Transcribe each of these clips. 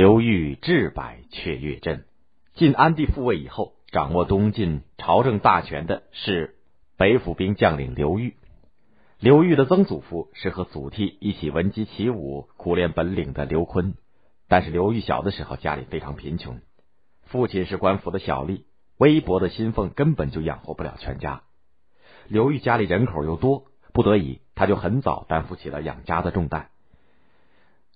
刘裕智百雀跃镇。晋安帝复位以后，掌握东晋朝政大权的是北府兵将领刘裕。刘裕的曾祖父是和祖逖一起闻鸡起舞、苦练本领的刘琨，但是刘裕小的时候家里非常贫穷，父亲是官府的小吏，微薄的薪俸根本就养活不了全家。刘裕家里人口又多，不得已他就很早担负起了养家的重担。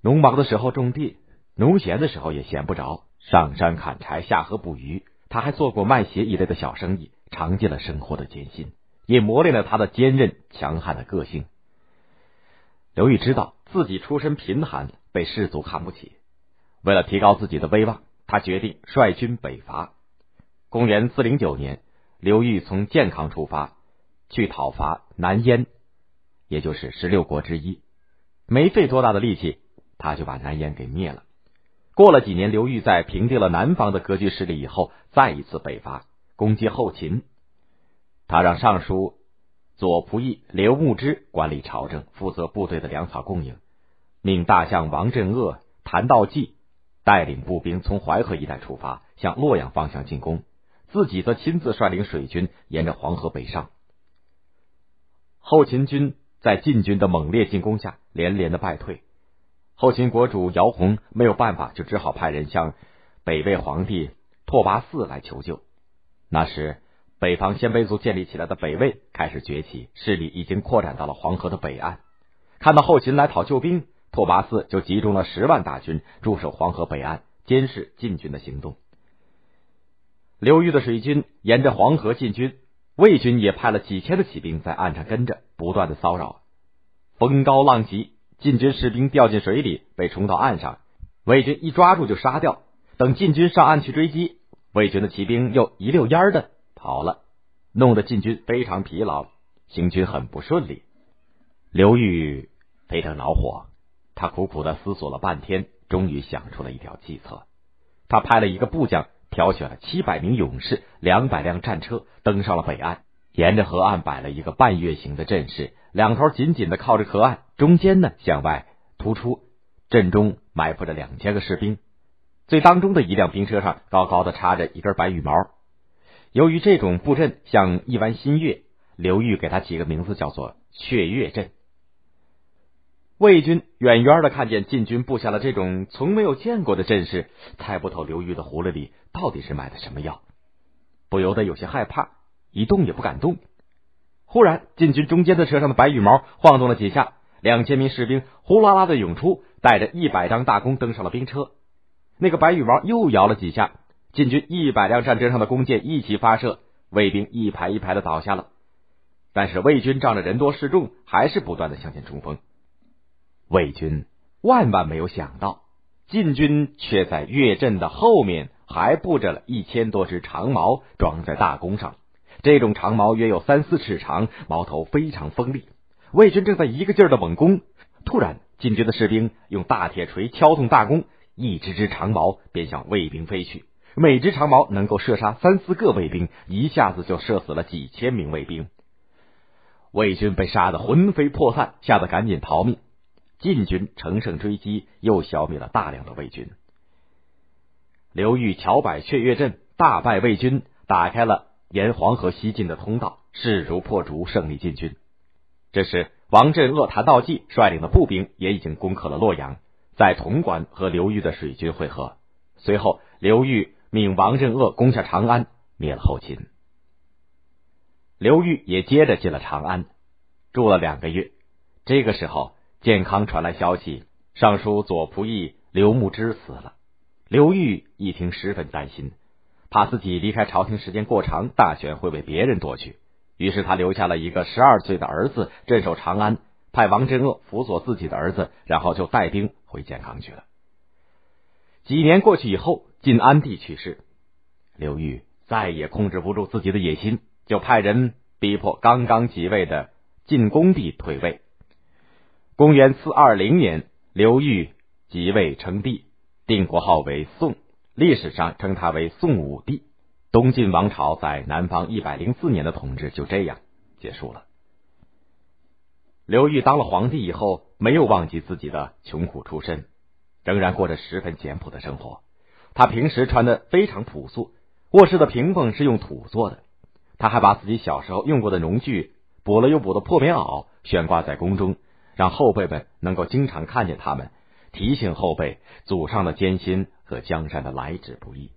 农忙的时候种地，农闲的时候也闲不着。上山砍柴，下河捕鱼，他还做过卖鞋一类的小生意，尝尽了生活的艰辛，也磨练了他的坚韧强悍的个性。刘裕知道自己出身贫寒，被士族看不起，为了提高自己的威望，他决定率军北伐。公元四零九年，刘裕从建康出发，去讨伐南燕，也就是十六国之一。没费多大的力气，他就把南燕给灭了。过了几年，刘裕在平定了南方的割据势力以后，再一次北伐攻击后秦。他让尚书左仆射刘牧之管理朝政，负责部队的粮草供应，命大将王镇恶、谭道济带领步兵从淮河一带出发，向洛阳方向进攻，自己则亲自率领水军沿着黄河北上。后秦军在晋军的猛烈进攻下，连连的败退。后秦国主姚泓没有办法，就只好派人向北魏皇帝拓跋嗣来求救。那时，北方鲜卑族建立起来的北魏开始崛起，势力已经扩展到了黄河的北岸。看到后秦来讨救兵，拓跋嗣就集中了十万大军驻守黄河北岸，监视晋军的行动。刘裕的水军沿着黄河进军，魏军也派了几千的骑兵在岸上跟着，不断的骚扰。风高浪急。晋军士兵掉进水里，被冲到岸上，魏军一抓住就杀掉。等晋军上岸去追击，魏军的骑兵又一溜烟的跑了，弄得晋军非常疲劳，行军很不顺利。刘裕非常恼火，他苦苦的思索了半天，终于想出了一条计策。他派了一个部将，挑选了七百名勇士、两百辆战车，登上了北岸，沿着河岸摆了一个半月形的阵势。两头紧紧的靠着河岸，中间呢向外突出，阵中埋伏着两千个士兵。最当中的一辆兵车上高高的插着一根白羽毛。由于这种布阵像一弯新月，刘裕给他起个名字叫做“雀跃阵”。魏军远远的看见晋军布下了这种从没有见过的阵势，猜不透刘裕的葫芦里到底是买的什么药，不由得有些害怕，一动也不敢动。忽然，晋军中间的车上的白羽毛晃动了几下，两千名士兵呼啦啦的涌出，带着一百张大弓登上了兵车。那个白羽毛又摇了几下，晋军一百辆战车上的弓箭一起发射，卫兵一排一排的倒下了。但是魏军仗着人多势众，还是不断的向前冲锋。魏军万万没有想到，晋军却在越阵的后面还布着了一千多支长矛，装在大弓上。这种长矛约有三四尺长，矛头非常锋利。魏军正在一个劲儿的猛攻，突然，晋军的士兵用大铁锤敲动大弓，一支支长矛便向魏兵飞去。每支长矛能够射杀三四个卫兵，一下子就射死了几千名卫兵。魏军被杀得魂飞魄散，吓得赶紧逃命。晋军乘胜追击，又消灭了大量的魏军。刘裕乔摆雀跃阵，大败魏军，打开了。沿黄河西进的通道，势如破竹，胜利进军。这时，王镇恶、谭道济率领的步兵也已经攻克了洛阳，在潼关和刘裕的水军会合。随后，刘裕命王镇恶攻下长安，灭了后秦。刘裕也接着进了长安，住了两个月。这个时候，建康传来消息，尚书左仆射刘牧之死了。刘裕一听，十分担心。怕自己离开朝廷时间过长，大权会被别人夺去。于是他留下了一个十二岁的儿子镇守长安，派王镇恶辅佐自己的儿子，然后就带兵回建康去了。几年过去以后，晋安帝去世，刘裕再也控制不住自己的野心，就派人逼迫刚刚即位的晋恭帝退位。公元四二零年，刘裕即位称帝，定国号为宋。历史上称他为宋武帝，东晋王朝在南方一百零四年的统治就这样结束了。刘裕当了皇帝以后，没有忘记自己的穷苦出身，仍然过着十分简朴的生活。他平时穿的非常朴素，卧室的屏风是用土做的。他还把自己小时候用过的农具、补了又补的破棉袄悬挂在宫中，让后辈们能够经常看见他们，提醒后辈祖上的艰辛和江山的来之不易。